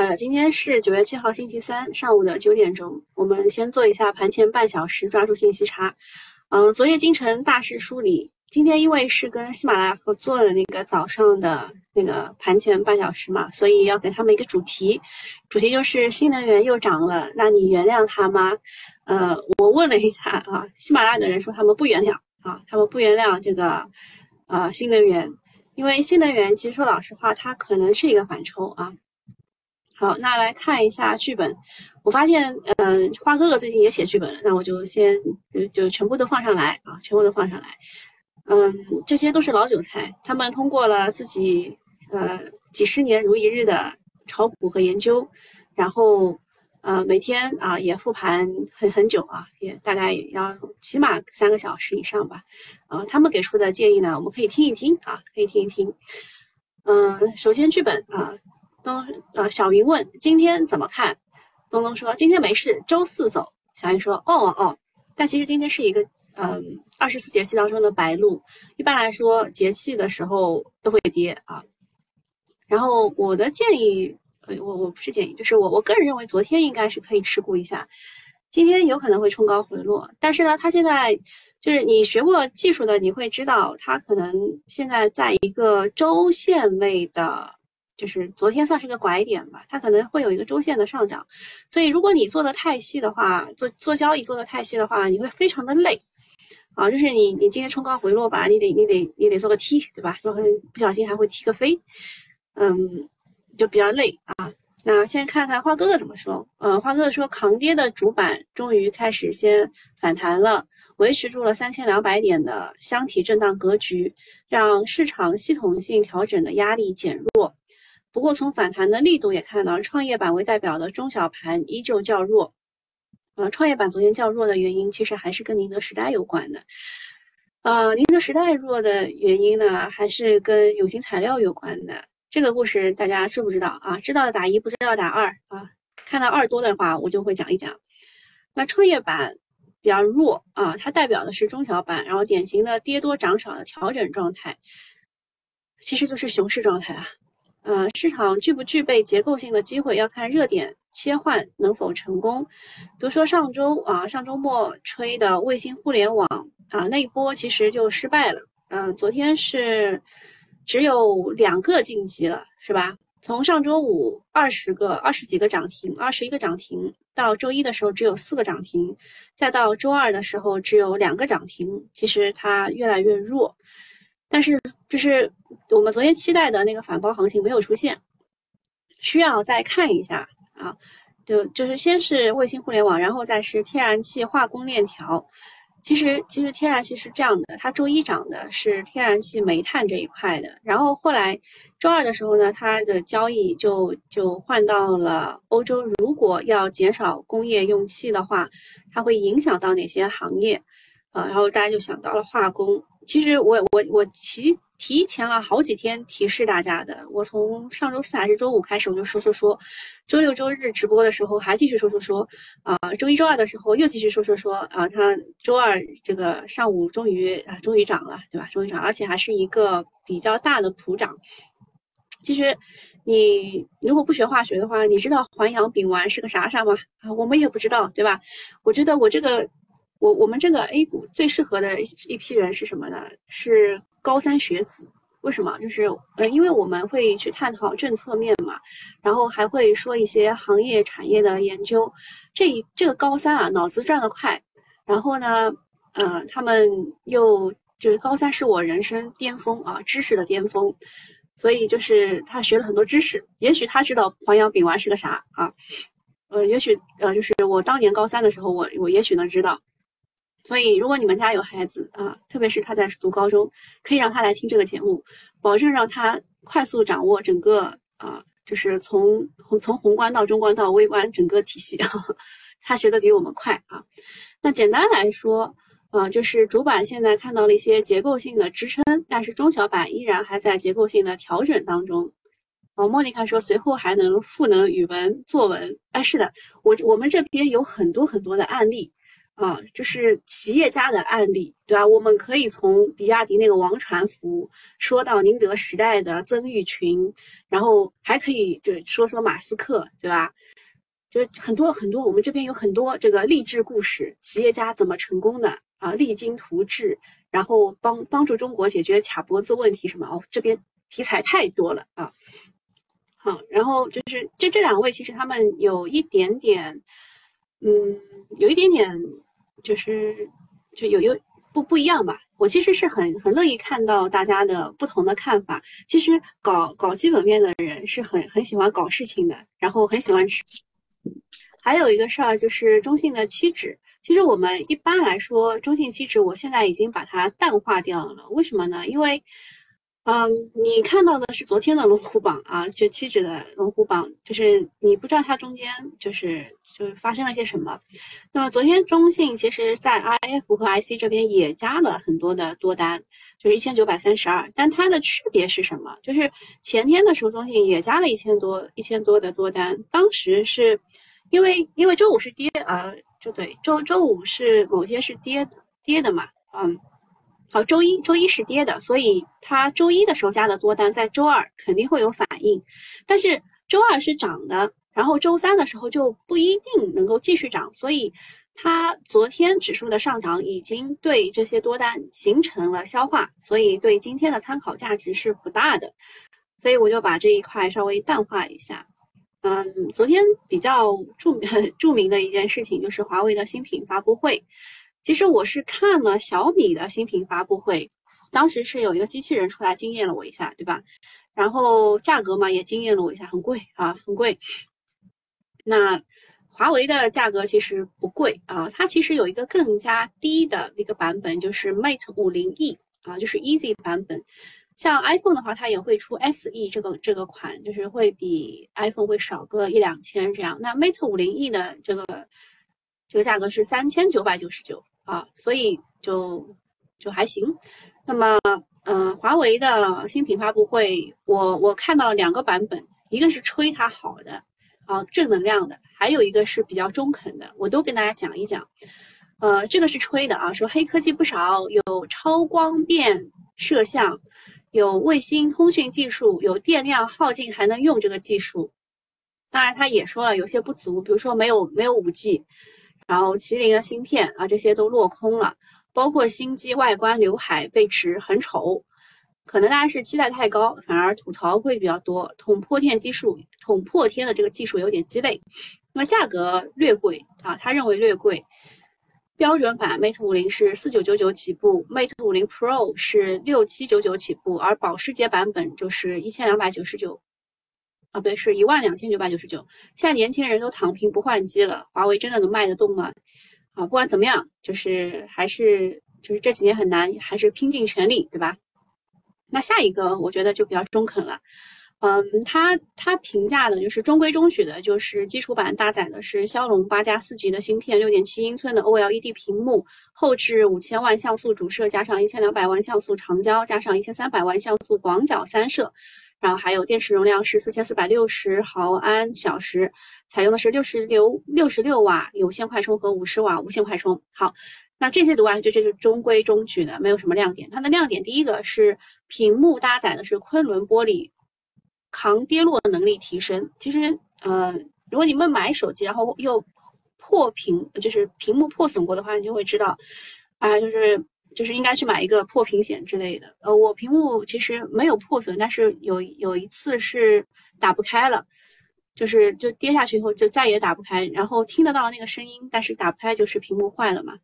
呃，今天是九月七号星期三上午的九点钟，我们先做一下盘前半小时抓住信息差。嗯，昨夜今晨大势梳理，今天因为是跟喜马拉雅合作的那个早上的那个盘前半小时嘛，所以要给他们一个主题，主题就是新能源又涨了，那你原谅它吗？呃，我问了一下啊，喜马拉雅的人说他们不原谅啊，他们不原谅这个呃新能源，因为新能源其实说老实话，它可能是一个反抽啊。好，那来看一下剧本。我发现，嗯，花哥哥最近也写剧本了，那我就先就就全部都放上来啊，全部都放上来。嗯，这些都是老韭菜，他们通过了自己呃几十年如一日的炒股和研究，然后呃每天啊也复盘很很久啊，也大概也要起码三个小时以上吧。啊，他们给出的建议呢，我们可以听一听啊，可以听一听。嗯，首先剧本啊。东呃，小云问今天怎么看？东东说今天没事，周四走。小云说哦哦，但其实今天是一个嗯二十四节气当中的白露，一般来说节气的时候都会跌啊。然后我的建议，呃，我我不是建议，就是我我个人认为昨天应该是可以持股一下，今天有可能会冲高回落，但是呢，它现在就是你学过技术的，你会知道它可能现在在一个周线内的。就是昨天算是个拐点吧，它可能会有一个周线的上涨，所以如果你做的太细的话，做做交易做的太细的话，你会非常的累啊。就是你你今天冲高回落吧，你得你得你得做个 T，对吧？然后不小心还会踢个飞，嗯，就比较累啊。那先看看花哥哥怎么说，呃，花哥哥说扛跌的主板终于开始先反弹了，维持住了三千两百点的箱体震荡格局，让市场系统性调整的压力减弱。不过，从反弹的力度也看到，创业板为代表的中小盘依旧较弱。呃，创业板昨天较弱的原因，其实还是跟宁德时代有关的。呃，宁德时代弱的原因呢，还是跟有形材料有关的。这个故事大家知不知道啊？知道的打一，不知道打二啊。看到二多的话，我就会讲一讲。那创业板比较弱啊，它代表的是中小板，然后典型的跌多涨少的调整状态，其实就是熊市状态啊。呃，市场具不具备结构性的机会，要看热点切换能否成功。比如说上周啊，上周末吹的卫星互联网啊，那一波其实就失败了。嗯，昨天是只有两个晋级了，是吧？从上周五二十个、二十几个涨停，二十一个涨停，到周一的时候只有四个涨停，再到周二的时候只有两个涨停，其实它越来越弱。但是，就是我们昨天期待的那个反包行情没有出现，需要再看一下啊。就就是先是卫星互联网，然后再是天然气化工链条。其实，其实天然气是这样的，它周一涨的是天然气、煤炭这一块的，然后后来周二的时候呢，它的交易就就换到了欧洲。如果要减少工业用气的话，它会影响到哪些行业？啊，然后大家就想到了化工。其实我我我提提前了好几天提示大家的，我从上周四还是周五开始我就说说说，周六周日直播的时候还继续说说说，啊，周一周二的时候又继续说说说，啊，它周二这个上午终于啊终于涨了，对吧？终于涨，而且还是一个比较大的普涨。其实你如果不学化学的话，你知道环氧丙烷是个啥啥吗？啊，我们也不知道，对吧？我觉得我这个。我我们这个 A 股最适合的一一批人是什么呢？是高三学子。为什么？就是呃，因为我们会去探讨政策面嘛，然后还会说一些行业产业的研究。这一这个高三啊，脑子转得快。然后呢，呃，他们又就是高三是我人生巅峰啊，知识的巅峰。所以就是他学了很多知识，也许他知道环氧丙烷是个啥啊？呃，也许呃，就是我当年高三的时候，我我也许能知道。所以，如果你们家有孩子啊，特别是他在读高中，可以让他来听这个节目，保证让他快速掌握整个啊，就是从从宏观到中观到微观整个体系，他学的比我们快啊。那简单来说，啊，就是主板现在看到了一些结构性的支撑，但是中小板依然还在结构性的调整当中。哦，莫妮卡说随后还能赋能语文作文，哎，是的，我我们这边有很多很多的案例。啊，就是企业家的案例，对吧？我们可以从比亚迪那个王传福说到宁德时代的曾毓群，然后还可以就说说马斯克，对吧？就是很多很多，我们这边有很多这个励志故事，企业家怎么成功的啊？励精图治，然后帮帮助中国解决卡脖子问题什么？哦，这边题材太多了啊。好，然后就是这这两位，其实他们有一点点，嗯，有一点点。就是就有有不不一样吧，我其实是很很乐意看到大家的不同的看法。其实搞搞基本面的人是很很喜欢搞事情的，然后很喜欢吃。还有一个事儿就是中信的期指，其实我们一般来说中信期指，我现在已经把它淡化掉了。为什么呢？因为。嗯，你看到的是昨天的龙虎榜啊，就期指的龙虎榜，就是你不知道它中间就是就是发生了些什么。那么昨天中信其实在 IF 和 IC 这边也加了很多的多单，就是一千九百三十二。但它的区别是什么？就是前天的时候中信也加了一千多一千多的多单，当时是因为因为周五是跌啊，就对，周周五是某些是跌跌的嘛，嗯。好，周一周一是跌的，所以它周一的时候加的多单，在周二肯定会有反应。但是周二是涨的，然后周三的时候就不一定能够继续涨，所以它昨天指数的上涨已经对这些多单形成了消化，所以对今天的参考价值是不大的。所以我就把这一块稍微淡化一下。嗯，昨天比较著名 著名的一件事情就是华为的新品发布会。其实我是看了小米的新品发布会，当时是有一个机器人出来惊艳了我一下，对吧？然后价格嘛也惊艳了我一下，很贵啊，很贵。那华为的价格其实不贵啊，它其实有一个更加低的一个版本，就是 Mate 五零 E 啊，就是 Easy 版本。像 iPhone 的话，它也会出 SE 这个这个款，就是会比 iPhone 会少个一两千这样。那 Mate 五零 E 的这个这个价格是三千九百九十九。啊，所以就就还行。那么，嗯，华为的新品发布会，我我看到两个版本，一个是吹它好的，啊，正能量的，还有一个是比较中肯的，我都跟大家讲一讲。呃，这个是吹的啊，说黑科技不少，有超光变摄像，有卫星通讯技术，有电量耗尽还能用这个技术。当然，他也说了有些不足，比如说没有没有五 G。然后麒麟的芯片啊，这些都落空了，包括新机外观刘海被指很丑，可能大家是期待太高，反而吐槽会比较多。捅破天技术，捅破天的这个技术有点鸡肋，那么价格略贵啊，他认为略贵。标准版 Mate 五零是四九九九起步，Mate 五零 Pro 是六七九九起步，而保时捷版本就是一千两百九十九。啊，不对，是一万两千九百九十九。现在年轻人都躺平不换机了，华为真的能卖得动吗？啊，不管怎么样，就是还是就是这几年很难，还是拼尽全力，对吧？那下一个我觉得就比较中肯了，嗯，他他评价的就是中规中矩的，就是基础版搭载的是骁龙八加四 G 的芯片，六点七英寸的 OLED 屏幕，后置五千万像素主摄加上一千两百万像素长焦加上一千三百万像素广角三摄。然后还有电池容量是四千四百六十毫安小时，采用的是六十六六十六瓦有线快充和五十瓦无线快充。好，那这些读完就这就中规中矩的，没有什么亮点。它的亮点第一个是屏幕搭载的是昆仑玻璃，抗跌落能力提升。其实，呃，如果你们买手机然后又破屏，就是屏幕破损过的话，你就会知道，啊，就是。就是应该去买一个破屏险之类的。呃，我屏幕其实没有破损，但是有有一次是打不开了，就是就跌下去以后就再也打不开，然后听得到那个声音，但是打不开就是屏幕坏了嘛。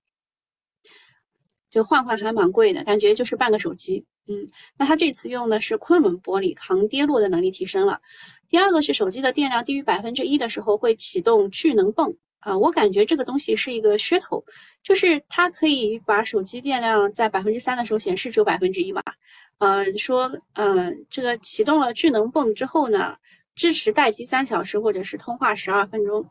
就换换还蛮贵的，感觉就是半个手机。嗯，那它这次用的是昆仑玻璃，抗跌落的能力提升了。第二个是手机的电量低于百分之一的时候会启动聚能泵。啊，我感觉这个东西是一个噱头，就是它可以把手机电量在百分之三的时候显示只有百分之一嘛。嗯，说嗯，这个启动了智能泵之后呢，支持待机三小时或者是通话十二分钟，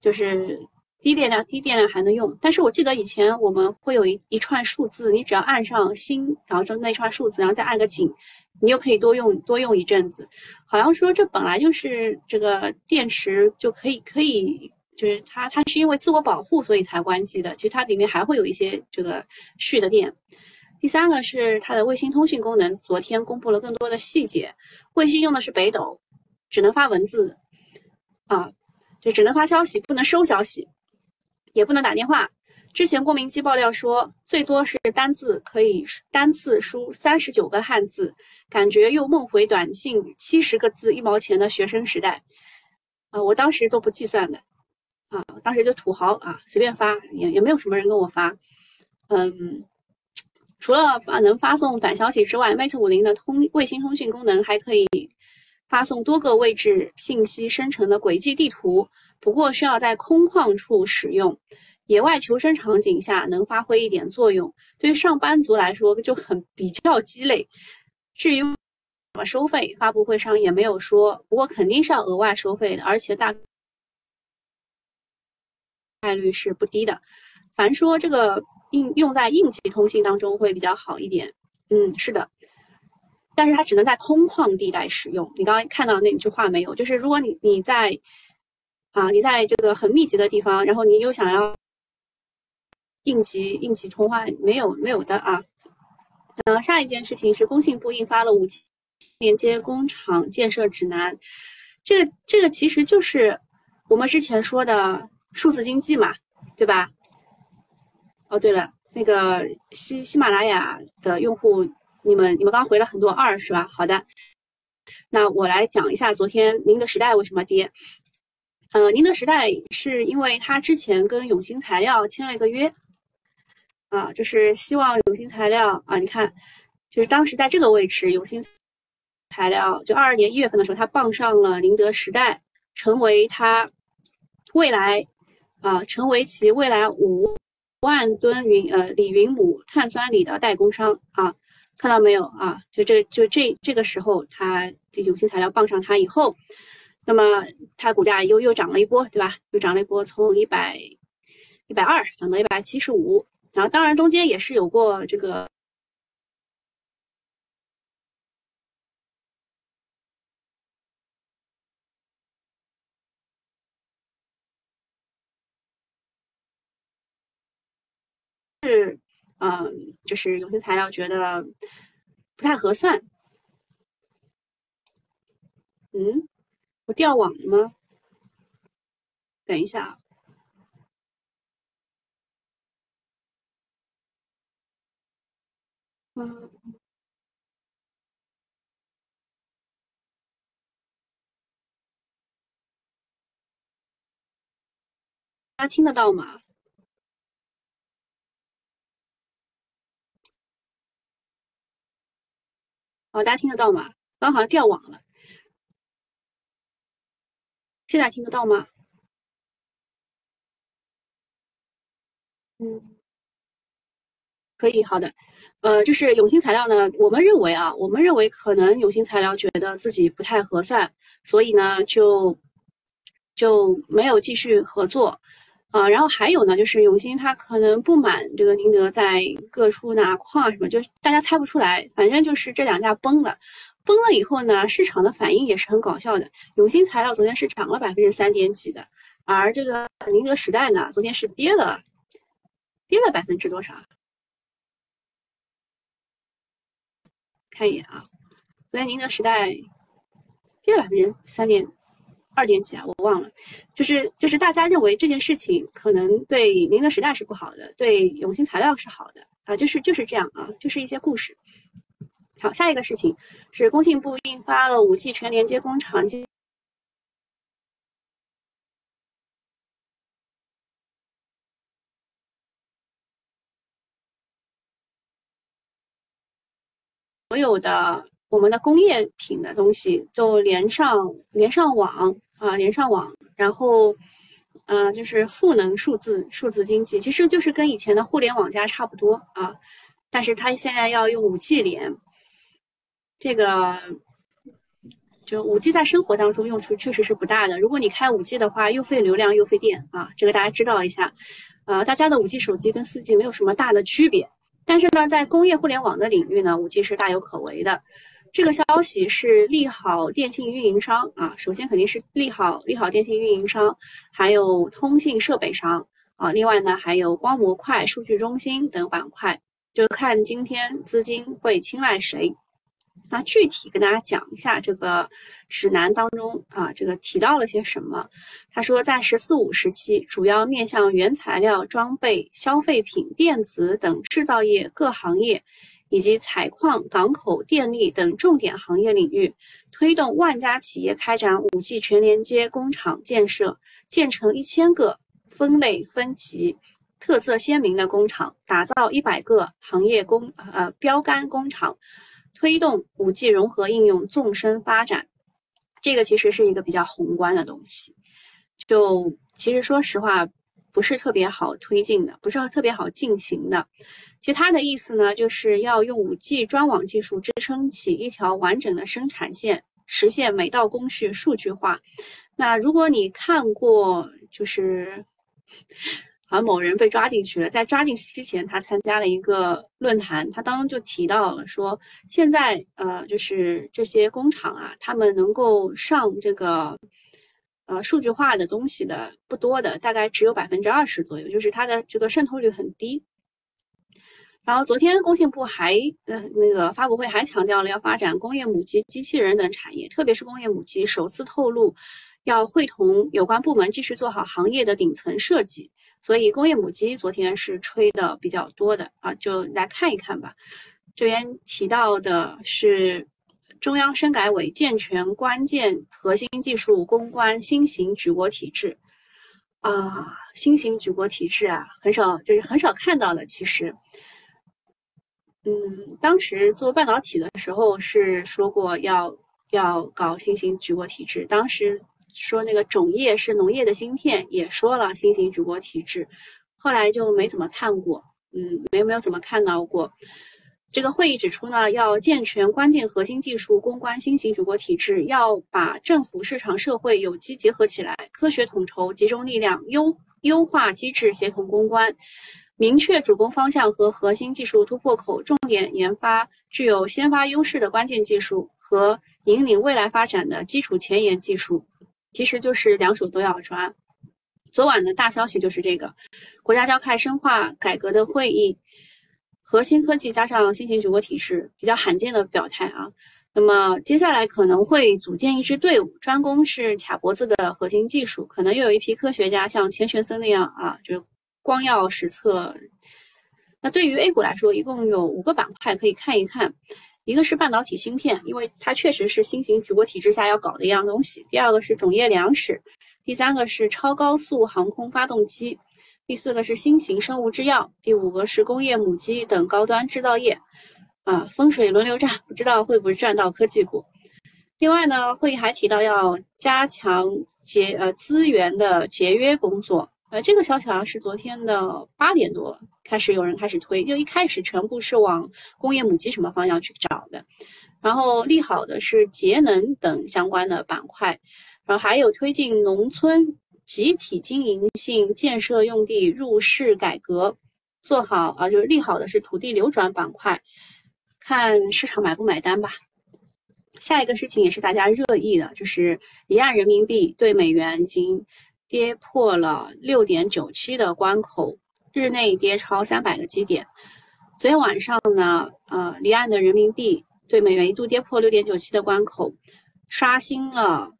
就是低电量低电量还能用。但是我记得以前我们会有一一串数字，你只要按上星，然后就那串数字，然后再按个井，你就可以多用多用一阵子。好像说这本来就是这个电池就可以可以。就是它它是因为自我保护所以才关机的。其实它里面还会有一些这个续的电。第三个是它的卫星通讯功能，昨天公布了更多的细节。卫星用的是北斗，只能发文字啊，就只能发消息，不能收消息，也不能打电话。之前郭明基爆料说，最多是单字可以单次输三十九个汉字，感觉又梦回短信七十个字一毛钱的学生时代。啊，我当时都不计算的，啊，当时就土豪啊，随便发，也也没有什么人跟我发。嗯，除了发能发送短消息之外，Mate 五零的通卫星通讯功能还可以发送多个位置信息生成的轨迹地图，不过需要在空旷处使用。野外求生场景下能发挥一点作用，对于上班族来说就很比较鸡肋。至于怎么收费，发布会上也没有说，不过肯定是要额外收费的，而且大概率是不低的。凡说这个应用在应急通信当中会比较好一点，嗯，是的，但是它只能在空旷地带使用。你刚刚看到那句话没有？就是如果你你在啊，你在这个很密集的地方，然后你又想要。应急应急通话没有没有的啊，然后下一件事情是工信部印发了五 G 连接工厂建设指南，这个这个其实就是我们之前说的数字经济嘛，对吧？哦对了，那个喜喜马拉雅的用户，你们你们刚回了很多二是吧？好的，那我来讲一下昨天宁德时代为什么跌。呃，宁德时代是因为它之前跟永兴材料签了一个约。啊，就是希望永兴材料啊，你看，就是当时在这个位置，永兴材料就二二年一月份的时候，它傍上了宁德时代，成为它未来啊，成为其未来五万吨云呃锂云母碳酸锂的代工商啊，看到没有啊？就这就这这个时候，它这永兴材料傍上它以后，那么它股价又又涨了一波，对吧？又涨了一波，从一百一百二涨到一百七十五。然后，当然中间也是有过这个，是，嗯，就是有些材料觉得不太合算。嗯，我掉网了吗？等一下。嗯，大家听得到吗？哦，大家听得到吗？刚刚好像掉网了，现在听得到吗？嗯，可以，好的。呃，就是永兴材料呢，我们认为啊，我们认为可能永兴材料觉得自己不太合算，所以呢，就就没有继续合作啊。然后还有呢，就是永兴它可能不满这个宁德在各处拿矿什么，就大家猜不出来，反正就是这两家崩了。崩了以后呢，市场的反应也是很搞笑的。永兴材料昨天是涨了百分之三点几的，而这个宁德时代呢，昨天是跌了，跌了百分之多少？看一眼啊，昨天宁德时代跌了百分之三点二点几啊，我忘了。就是就是大家认为这件事情可能对宁德时代是不好的，对永兴材料是好的啊，就是就是这样啊，就是一些故事。好，下一个事情是工信部印发了五 G 全连接工厂建。所有的我们的工业品的东西都连上连上网啊，连上网，然后，嗯，就是赋能数字数字经济，其实就是跟以前的互联网加差不多啊，但是它现在要用五 G 连，这个就五 G 在生活当中用处确实是不大的。如果你开五 G 的话，又费流量又费电啊，这个大家知道一下。呃，大家的五 G 手机跟四 G 没有什么大的区别。但是呢，在工业互联网的领域呢，五 G 是大有可为的。这个消息是利好电信运营商啊，首先肯定是利好利好电信运营商，还有通信设备商啊，另外呢还有光模块、数据中心等板块，就看今天资金会青睐谁。那具体跟大家讲一下这个指南当中啊，这个提到了些什么？他说，在“十四五”时期，主要面向原材料、装备、消费品、电子等制造业各行业，以及采矿、港口、电力等重点行业领域，推动万家企业开展五 G 全连接工厂建设，建成一千个分类分级、特色鲜明的工厂，打造一百个行业工呃标杆工厂。推动五 G 融合应用纵深发展，这个其实是一个比较宏观的东西。就其实说实话，不是特别好推进的，不是特别好进行的。其实它的意思呢，就是要用五 G 专网技术支撑起一条完整的生产线，实现每道工序数据化。那如果你看过，就是。好像某人被抓进去了，在抓进去之前，他参加了一个论坛，他当中就提到了说，现在呃，就是这些工厂啊，他们能够上这个呃数据化的东西的不多的，大概只有百分之二十左右，就是它的这个渗透率很低。然后昨天工信部还呃那个发布会还强调了要发展工业母机、机器人等产业，特别是工业母机，首次透露要会同有关部门继续做好行业的顶层设计。所以工业母机昨天是吹的比较多的啊，就来看一看吧。这边提到的是中央深改委健全关键核心技术攻关新型举国体制啊，新型举国体制啊，很少就是很少看到的。其实，嗯，当时做半导体的时候是说过要要搞新型举国体制，当时。说那个种业是农业的芯片，也说了新型举国体制，后来就没怎么看过，嗯，没没有怎么看到过。这个会议指出呢，要健全关键核心技术攻关新型举国体制，要把政府、市场、社会有机结合起来，科学统筹，集中力量，优优化机制，协同攻关，明确主攻方向和核心技术突破口，重点研发具有先发优势的关键技术和引领未来发展的基础前沿技术。其实就是两手都要抓。昨晚的大消息就是这个，国家召开深化改革的会议，核心科技加上新型举国体制，比较罕见的表态啊。那么接下来可能会组建一支队伍，专攻是卡脖子的核心技术，可能又有一批科学家像钱学森那样啊，就光耀史册。那对于 A 股来说，一共有五个板块可以看一看。一个是半导体芯片，因为它确实是新型举国体制下要搞的一样东西。第二个是种业粮食，第三个是超高速航空发动机，第四个是新型生物制药，第五个是工业母机等高端制造业。啊，风水轮流转，不知道会不会赚到科技股。另外呢，会议还提到要加强节呃资源的节约工作。呃，这个消息好像是昨天的八点多。开始有人开始推，就一开始全部是往工业母机什么方向去找的，然后利好的是节能等相关的板块，然后还有推进农村集体经营性建设用地入市改革，做好啊，就是利好的是土地流转板块，看市场买不买单吧。下一个事情也是大家热议的，就是离岸人民币对美元已经跌破了六点九七的关口。日内跌超三百个基点。昨天晚上呢，呃，离岸的人民币对美元一度跌破六点九七的关口，刷新了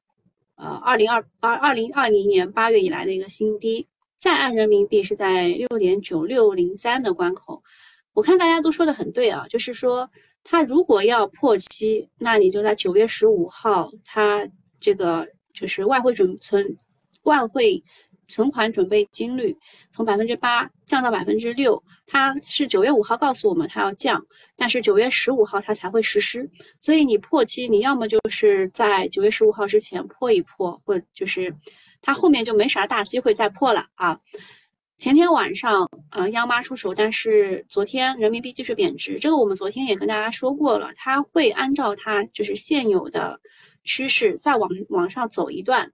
呃二零二二二零二零年八月以来的一个新低。在岸人民币是在六点九六零三的关口。我看大家都说的很对啊，就是说它如果要破七，那你就在九月十五号，它这个就是外汇准存外汇。存款准备金率从百分之八降到百分之六，它是九月五号告诉我们它要降，但是九月十五号它才会实施。所以你破期，你要么就是在九月十五号之前破一破，或就是它后面就没啥大机会再破了啊。前天晚上，呃，央妈出手，但是昨天人民币继续贬值，这个我们昨天也跟大家说过了，它会按照它就是现有的趋势再往往上走一段。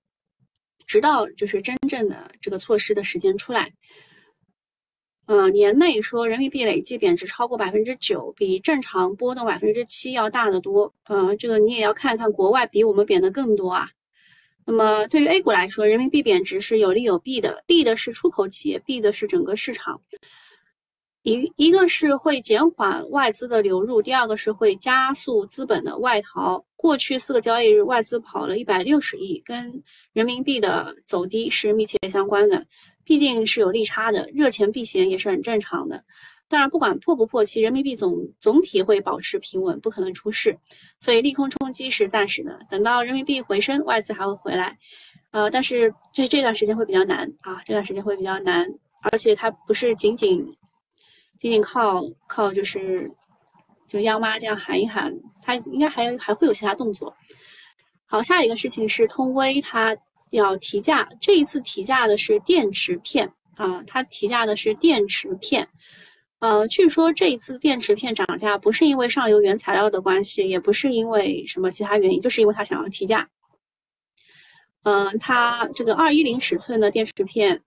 直到就是真正的这个措施的时间出来，呃，年内说人民币累计贬值超过百分之九，比正常波动百分之七要大得多。呃，这个你也要看看国外比我们贬的更多啊。那么对于 A 股来说，人民币贬值是有利有弊的，利的是出口企业，弊的是整个市场。一一个是会减缓外资的流入，第二个是会加速资本的外逃。过去四个交易日，外资跑了一百六十亿，跟人民币的走低是密切相关的。毕竟是有利差的，热钱避险也是很正常的。当然，不管破不破期，人民币总总体会保持平稳，不可能出事。所以利空冲击是暂时的，等到人民币回升，外资还会回来。呃，但是这这段时间会比较难啊，这段时间会比较难，而且它不是仅仅仅仅靠靠就是就央妈这样喊一喊，它应该还还会有其他动作。好，下一个事情是通威它。要提价，这一次提价的是电池片啊，它提价的是电池片。呃，据说这一次电池片涨价不是因为上游原材料的关系，也不是因为什么其他原因，就是因为它想要提价。嗯，它这个二一零尺寸的电池片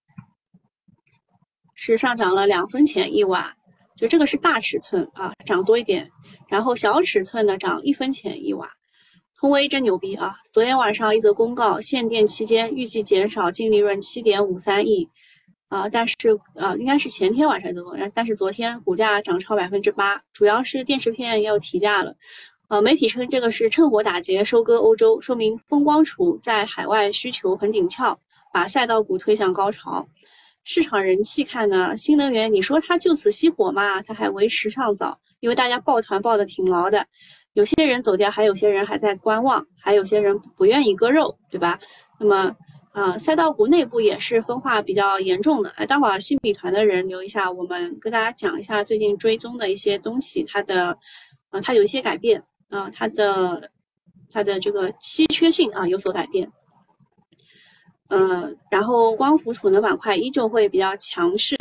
是上涨了两分钱一瓦，就这个是大尺寸啊，涨多一点，然后小尺寸的涨一分钱一瓦。通威真牛逼啊！昨天晚上一则公告，限电期间预计减少净利润七点五三亿，啊，但是啊，应该是前天晚上的公告，但是昨天股价涨超百分之八，主要是电池片也有提价了，呃，媒体称这个是趁火打劫收割欧洲，说明风光储在海外需求很紧俏，把赛道股推向高潮。市场人气看呢，新能源你说它就此熄火嘛？它还为时尚早，因为大家抱团抱得挺牢的。有些人走掉，还有些人还在观望，还有些人不愿意割肉，对吧？那么，呃，赛道股内部也是分化比较严重的。哎，待会儿新米团的人留一下，我们跟大家讲一下最近追踪的一些东西，它的，啊，它有一些改变啊，它的，它的这个稀缺性啊有所改变。嗯，然后光伏储能板块依旧会比较强势，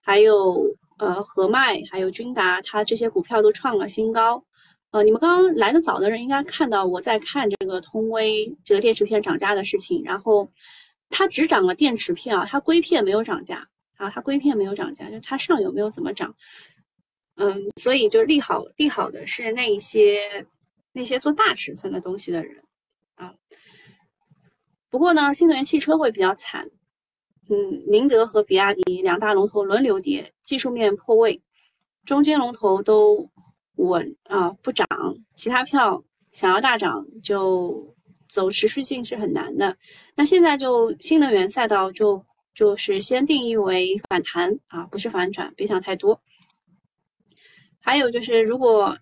还有呃和脉，还有君达，它这些股票都创了新高。呃，你们刚刚来的早的人应该看到我在看这个通威这个电池片涨价的事情，然后它只涨了电池片啊，它硅片没有涨价啊，它硅片没有涨价，就它上游没有怎么涨，嗯，所以就利好利好的是那一些那些做大尺寸的东西的人啊。不过呢，新能源汽车会比较惨，嗯，宁德和比亚迪两大龙头轮流跌，技术面破位，中间龙头都。稳啊，不涨，其他票想要大涨就走持续性是很难的。那现在就新能源赛道就就是先定义为反弹啊，不是反转，别想太多。还有就是，如果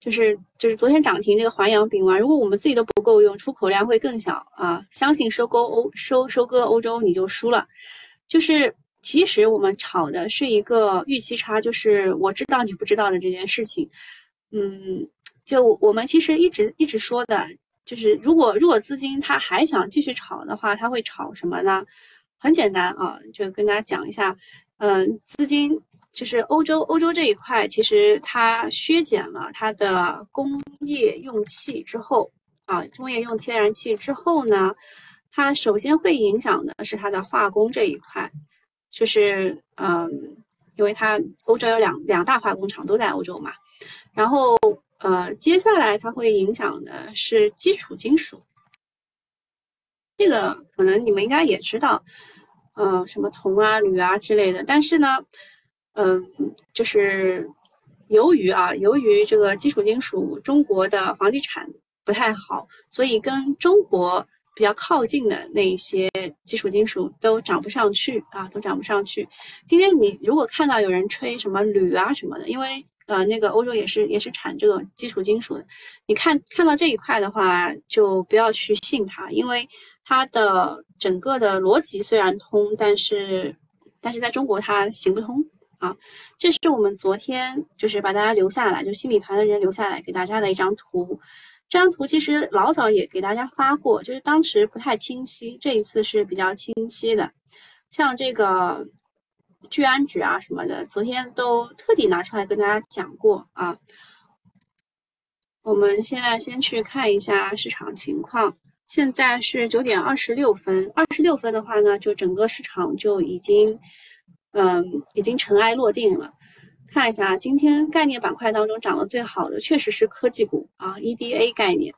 就是就是昨天涨停这个环氧丙烷，如果我们自己都不够用，出口量会更小啊，相信收购欧收收割欧洲你就输了。就是其实我们炒的是一个预期差，就是我知道你不知道的这件事情。嗯，就我们其实一直一直说的，就是如果如果资金它还想继续炒的话，它会炒什么呢？很简单啊，就跟大家讲一下，嗯，资金就是欧洲欧洲这一块，其实它削减了它的工业用气之后啊，工业用天然气之后呢，它首先会影响的是它的化工这一块，就是嗯，因为它欧洲有两两大化工厂都在欧洲嘛。然后，呃，接下来它会影响的是基础金属，这个可能你们应该也知道，呃，什么铜啊、铝啊之类的。但是呢，嗯，就是由于啊，由于这个基础金属中国的房地产不太好，所以跟中国比较靠近的那些基础金属都涨不上去啊，都涨不上去。今天你如果看到有人吹什么铝啊什么的，因为呃，那个欧洲也是也是产这个基础金属的，你看看到这一块的话，就不要去信它，因为它的整个的逻辑虽然通，但是但是在中国它行不通啊。这是我们昨天就是把大家留下来，就心理团的人留下来给大家的一张图。这张图其实老早也给大家发过，就是当时不太清晰，这一次是比较清晰的，像这个。聚氨酯啊什么的，昨天都特地拿出来跟大家讲过啊。我们现在先去看一下市场情况，现在是九点二十六分，二十六分的话呢，就整个市场就已经嗯，已经尘埃落定了。看一下今天概念板块当中涨得最好的，确实是科技股啊，EDA 概念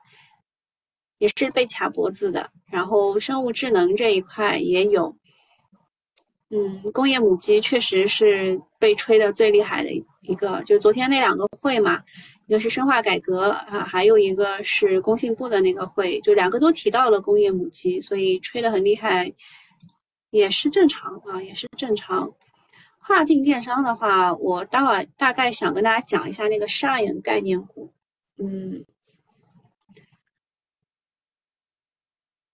也是被卡脖子的。然后生物智能这一块也有，嗯，工业母机确实是被吹的最厉害的一个。就昨天那两个会嘛，一个是深化改革啊，还有一个是工信部的那个会，就两个都提到了工业母机，所以吹得很厉害，也是正常啊，也是正常。跨境电商的话，我待会大概想跟大家讲一下那个 Shine 概念股。嗯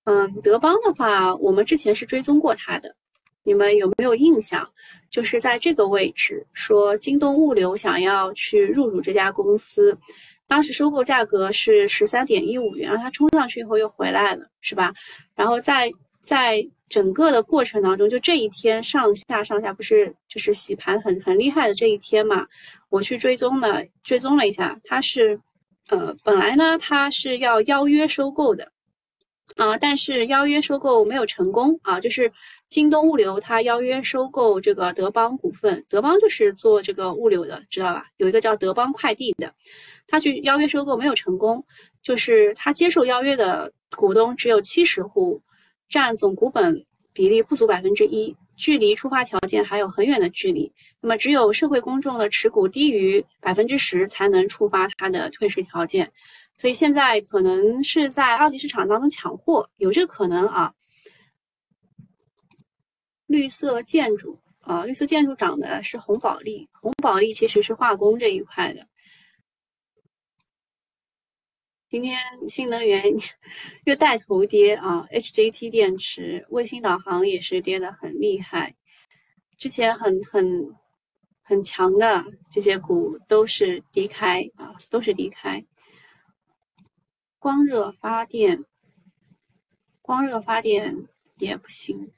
嗯，德邦的话，我们之前是追踪过它的，你们有没有印象？就是在这个位置，说京东物流想要去入主这家公司，当时收购价格是十三点一五元，然后它冲上去以后又回来了，是吧？然后在在。整个的过程当中，就这一天上下上下不是就是洗盘很很厉害的这一天嘛？我去追踪了，追踪了一下，它是，呃，本来呢它是要邀约收购的，啊，但是邀约收购没有成功啊，就是京东物流它邀约收购这个德邦股份，德邦就是做这个物流的，知道吧？有一个叫德邦快递的，他去邀约收购没有成功，就是他接受邀约的股东只有七十户。占总股本比例不足百分之一，距离触发条件还有很远的距离。那么，只有社会公众的持股低于百分之十，才能触发它的退市条件。所以现在可能是在二级市场当中抢货，有这个可能啊。绿色建筑啊，绿色建筑涨的是红宝利，红宝利其实是化工这一块的。今天新能源 又带头跌啊，HJT 电池、卫星导航也是跌得很厉害。之前很很很强的这些股都是低开啊，都是低开。光热发电，光热发电也不行，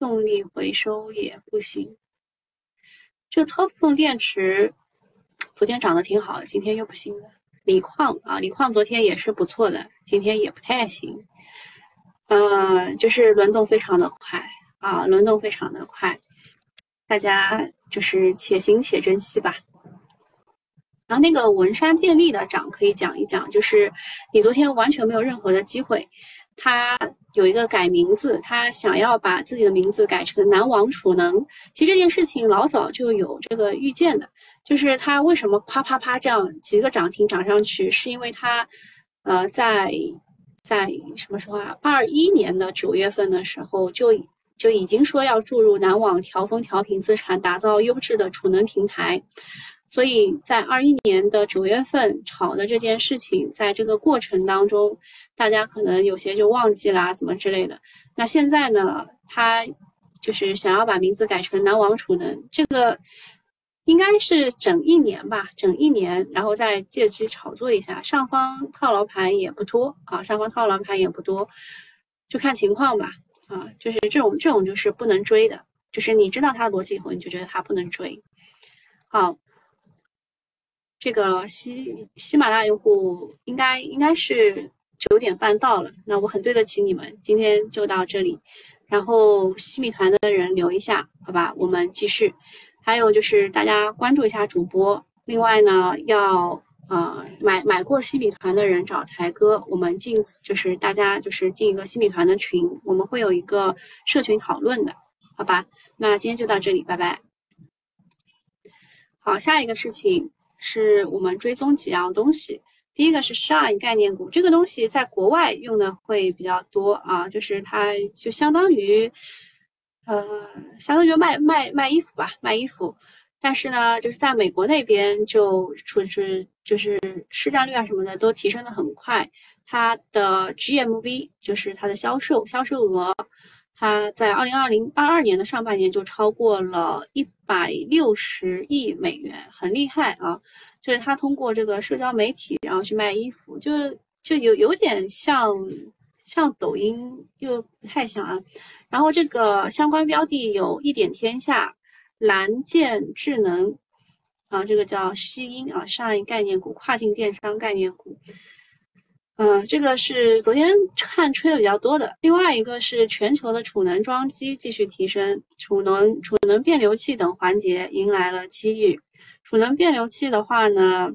动力回收也不行。这 TOPCon 电池。昨天涨得挺好，今天又不行了。锂矿啊，锂矿昨天也是不错的，今天也不太行。嗯，就是轮动非常的快啊，轮动非常的快，大家就是且行且珍惜吧。然后那个文山电力的涨可以讲一讲，就是你昨天完全没有任何的机会，他有一个改名字，他想要把自己的名字改成南王储能。其实这件事情老早就有这个预见的。就是它为什么啪啪啪这样几个涨停涨上去，是因为它，呃，在在什么时候啊？二一年的九月份的时候就就已经说要注入南网调峰调频资产，打造优质的储能平台。所以在二一年的九月份炒的这件事情，在这个过程当中，大家可能有些就忘记啦，怎么之类的。那现在呢，他就是想要把名字改成南网储能，这个。应该是整一年吧，整一年，然后再借机炒作一下。上方套牢盘也不多啊，上方套牢盘也不多，就看情况吧。啊，就是这种这种就是不能追的，就是你知道它的逻辑以后，你就觉得它不能追。好，这个喜喜马拉雅用户应该应该是九点半到了，那我很对得起你们，今天就到这里。然后西米团的人留一下，好吧，我们继续。还有就是大家关注一下主播，另外呢，要呃买买过西米团的人找才哥，我们进就是大家就是进一个西米团的群，我们会有一个社群讨论的，好吧？那今天就到这里，拜拜。好，下一个事情是我们追踪几样东西，第一个是 Shine 概念股，这个东西在国外用的会比较多啊，就是它就相当于。呃，相当于卖卖卖衣服吧，卖衣服。但是呢，就是在美国那边就出是就是市占率啊什么的都提升的很快。它的 GMV 就是它的销售销售额，它在二零二零二二年的上半年就超过了一百六十亿美元，很厉害啊！就是它通过这个社交媒体然后去卖衣服，就就有有点像。像抖音又不太像啊，然后这个相关标的有一点天下、蓝剑智能啊，这个叫西音啊，上一概念股、跨境电商概念股。嗯，这个是昨天看吹的比较多的。另外一个是全球的储能装机继续提升，储能、储能变流器等环节迎来了机遇。储能变流器的话呢，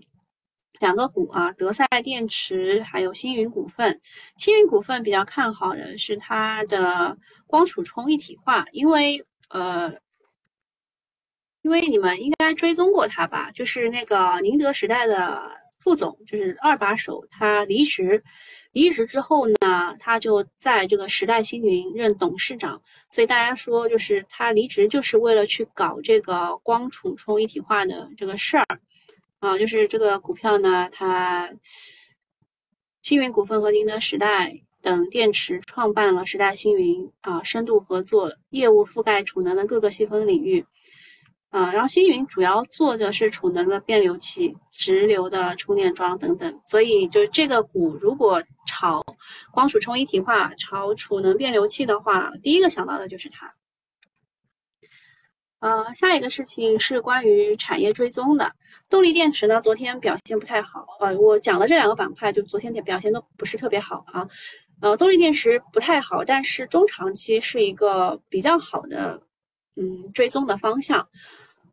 两个股啊，德赛电池还有星云股份。星云股份比较看好的是它的光储充一体化，因为呃，因为你们应该追踪过它吧，就是那个宁德时代的。副总就是二把手，他离职，离职之后呢，他就在这个时代星云任董事长，所以大家说就是他离职就是为了去搞这个光储充一体化的这个事儿啊，就是这个股票呢，它星云股份和宁德时代等电池创办了时代星云啊，深度合作，业务覆盖储能的各个细分领域。啊，然后星云主要做的是储能的变流器、直流的充电桩等等，所以就这个股如果炒光储充一体化、炒储能变流器的话，第一个想到的就是它。呃，下一个事情是关于产业追踪的，动力电池呢，昨天表现不太好。呃，我讲的这两个板块，就昨天的表现都不是特别好啊。呃，动力电池不太好，但是中长期是一个比较好的，嗯，追踪的方向。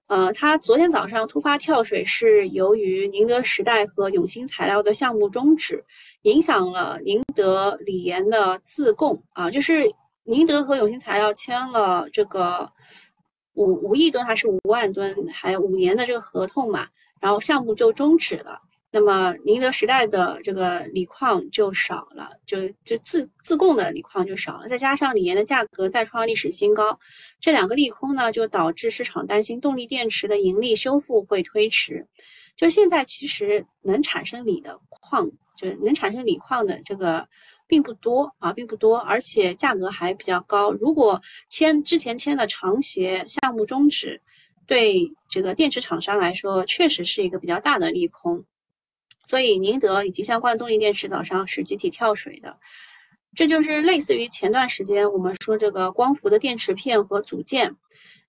呃，它昨天早上突发跳水，是由于宁德时代和永兴材料的项目终止，影响了宁德锂盐的自供啊，就是宁德和永兴材料签了这个五五亿吨还是五万吨，还有五年的这个合同嘛，然后项目就终止了。那么宁德时代的这个锂矿就少了，就就自自供的锂矿就少了，再加上锂盐的价格再创历史新高，这两个利空呢，就导致市场担心动力电池的盈利修复会推迟。就现在其实能产生锂的矿，就能产生锂矿的这个并不多啊，并不多，而且价格还比较高。如果签之前签的长协项目终止，对这个电池厂商来说，确实是一个比较大的利空。所以宁德以及相关的动力电池早上是集体跳水的，这就是类似于前段时间我们说这个光伏的电池片和组件，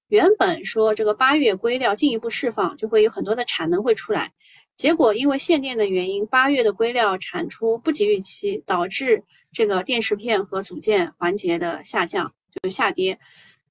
原本说这个八月硅料进一步释放就会有很多的产能会出来，结果因为限电的原因，八月的硅料产出不及预期，导致这个电池片和组件环节的下降就是下跌，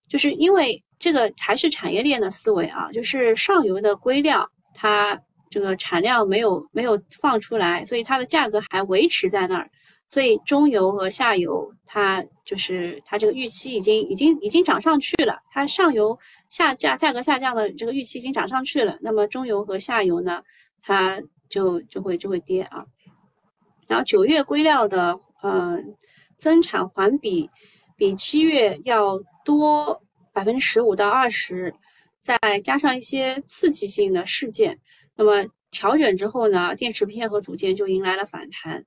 就是因为这个还是产业链的思维啊，就是上游的硅料它。这个产量没有没有放出来，所以它的价格还维持在那儿。所以中游和下游，它就是它这个预期已经已经已经涨上去了。它上游下价价格下降的这个预期已经涨上去了，那么中游和下游呢，它就就会就会跌啊。然后九月硅料的呃增产环比比七月要多百分之十五到二十，再加上一些刺激性的事件。那么调整之后呢，电池片和组件就迎来了反弹。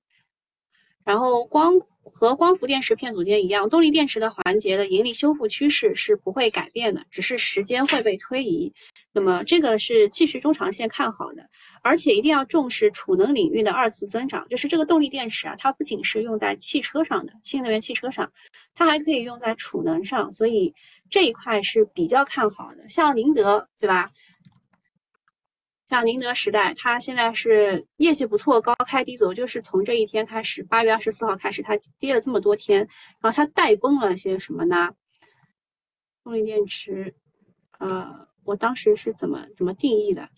然后光和光伏电池片组件一样，动力电池的环节的盈利修复趋势是不会改变的，只是时间会被推移。那么这个是继续中长线看好的，而且一定要重视储能领域的二次增长。就是这个动力电池啊，它不仅是用在汽车上的新能源汽车上，它还可以用在储能上，所以这一块是比较看好的。像宁德，对吧？像宁德时代，它现在是业绩不错，高开低走，就是从这一天开始，八月二十四号开始，它跌了这么多天，然后它带崩了些什么呢？动力电池，呃，我当时是怎么怎么定义的？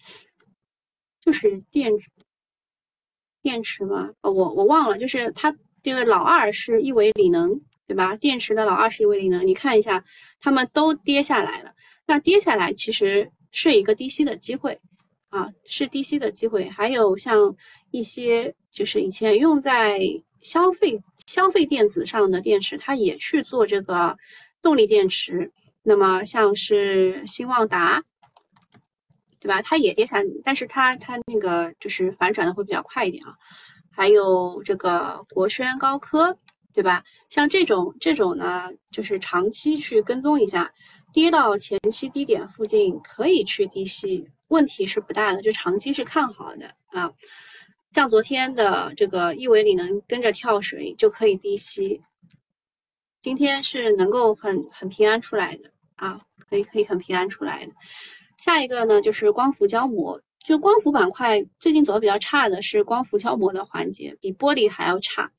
就是电电池吗？呃，我我忘了，就是它这个老二是亿维锂能，对吧？电池的老二是亿维锂能，你看一下，它们都跌下来了，那跌下来其实是一个低吸的机会。啊，是低吸的机会，还有像一些就是以前用在消费消费电子上的电池，它也去做这个动力电池。那么像是新旺达，对吧？它也跌下，但是它它那个就是反转的会比较快一点啊。还有这个国轩高科，对吧？像这种这种呢，就是长期去跟踪一下，跌到前期低点附近可以去低吸。问题是不大的，就长期是看好的啊。像昨天的这个亿维锂能跟着跳水就可以低吸，今天是能够很很平安出来的啊，可以可以很平安出来的。下一个呢就是光伏胶膜，就光伏板块最近走的比较差的是光伏胶膜的环节，比玻璃还要差。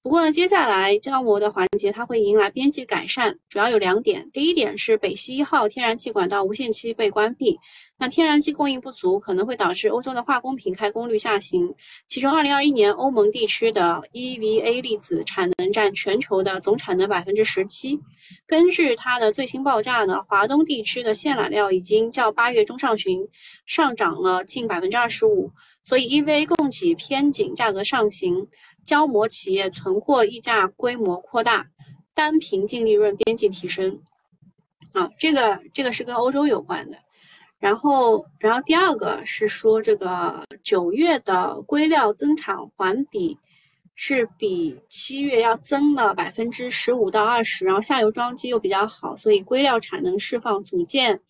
不过呢，接下来胶膜的环节它会迎来边际改善，主要有两点。第一点是北溪一号天然气管道无限期被关闭，那天然气供应不足可能会导致欧洲的化工品开工率下行。其中，二零二一年欧盟地区的 EVA 粒子产能占全球的总产能百分之十七。根据它的最新报价呢，华东地区的线缆料已经较八月中上旬上涨了近百分之二十五，所以 EVA 供给偏紧，价格上行。胶膜企业存货溢价规模扩大，单凭净利润边际提升，啊，这个这个是跟欧洲有关的。然后，然后第二个是说这个九月的硅料增产环比是比七月要增了百分之十五到二十，然后下游装机又比较好，所以硅料产能释放，组件。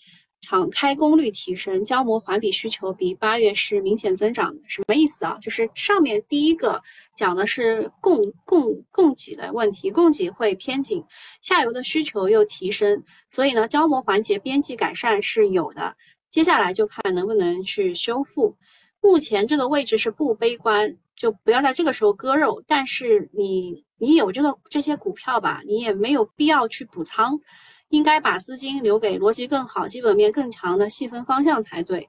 厂开工率提升，胶膜环比需求比八月是明显增长的，什么意思啊？就是上面第一个讲的是供供供给的问题，供给会偏紧，下游的需求又提升，所以呢，胶膜环节边际改善是有的，接下来就看能不能去修复。目前这个位置是不悲观，就不要在这个时候割肉，但是你你有这个这些股票吧，你也没有必要去补仓。应该把资金留给逻辑更好、基本面更强的细分方向才对。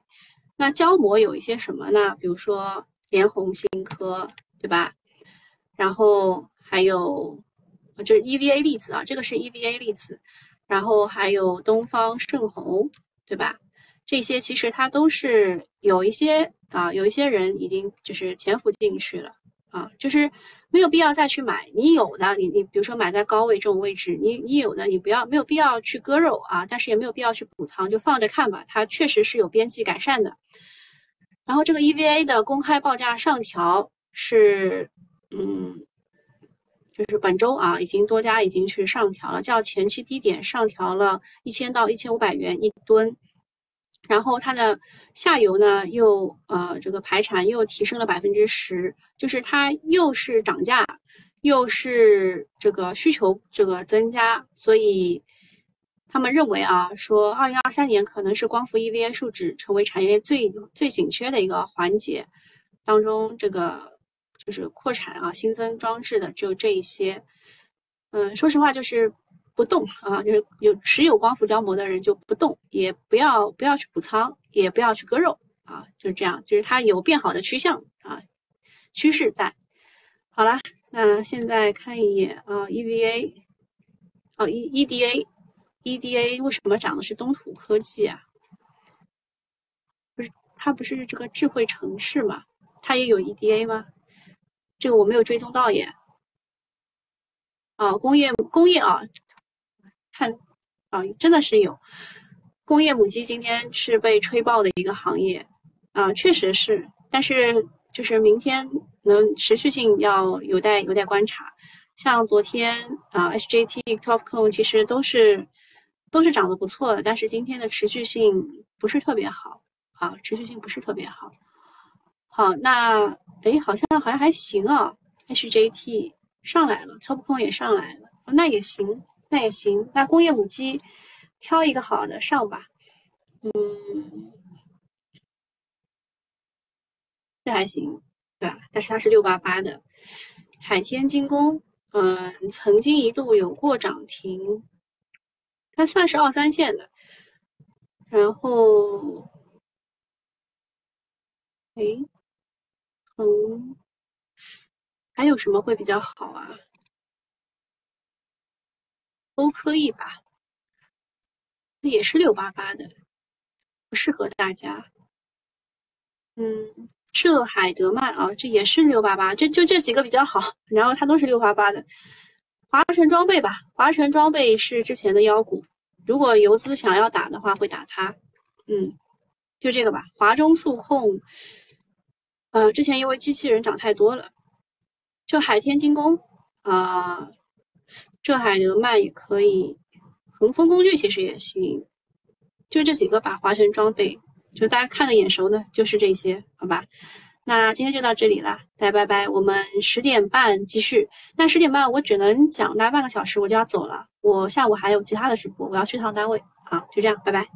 那胶膜有一些什么呢？比如说联虹新科，对吧？然后还有就是 EVA 粒子啊，这个是 EVA 粒子。然后还有东方盛虹，对吧？这些其实它都是有一些啊，有一些人已经就是潜伏进去了啊，就是。没有必要再去买，你有的，你你比如说买在高位这种位置，你你有的，你不要没有必要去割肉啊，但是也没有必要去补仓，就放着看吧。它确实是有边际改善的。然后这个 EVA 的公开报价上调是，嗯，就是本周啊，已经多家已经去上调了，较前期低点上调了一千到一千五百元一吨。然后它的下游呢，又呃这个排产又提升了百分之十，就是它又是涨价，又是这个需求这个增加，所以他们认为啊，说二零二三年可能是光伏 EVA 树脂成为产业链最最紧缺的一个环节当中，这个就是扩产啊，新增装置的就这一些，嗯，说实话就是。不动啊，就是有持有光伏胶膜的人就不动，也不要不要去补仓，也不要去割肉啊，就是这样，就是它有变好的趋向啊，趋势在。好了，那现在看一眼啊，EVA，哦，E EDA，EDA 为什么涨的是东土科技啊？不是它不是这个智慧城市嘛？它也有 EDA 吗？这个我没有追踪到耶。哦，工业工业啊。看，啊，真的是有工业母机今天是被吹爆的一个行业，啊，确实是，但是就是明天能持续性要有待有待观察。像昨天啊，HJT、Topcon 其实都是都是涨得不错的，但是今天的持续性不是特别好，啊，持续性不是特别好。好，那哎，好像好像还行啊，HJT 上来了，Topcon 也上来了，那也行。那也行，那工业母机挑一个好的上吧。嗯，这还行，对吧？但是它是六八八的海天精工，嗯，曾经一度有过涨停，它算是二三线的。然后，哎，嗯，还有什么会比较好啊？都可以吧，也是六八八的，不适合大家。嗯，浙海德曼啊，这也是六八八，这就这几个比较好。然后它都是六八八的，华晨装备吧，华晨装备是之前的妖股，如果游资想要打的话，会打它。嗯，就这个吧，华中数控，呃，之前因为机器人涨太多了，就海天精工啊。浙海德曼也可以，恒丰工具其实也行，就这几个吧。华晨装备，就大家看的眼熟的，就是这些，好吧？那今天就到这里了，大家拜拜。我们十点半继续，但十点半我只能讲大半个小时，我就要走了。我下午还有其他的直播，我要去趟单位。好，就这样，拜拜。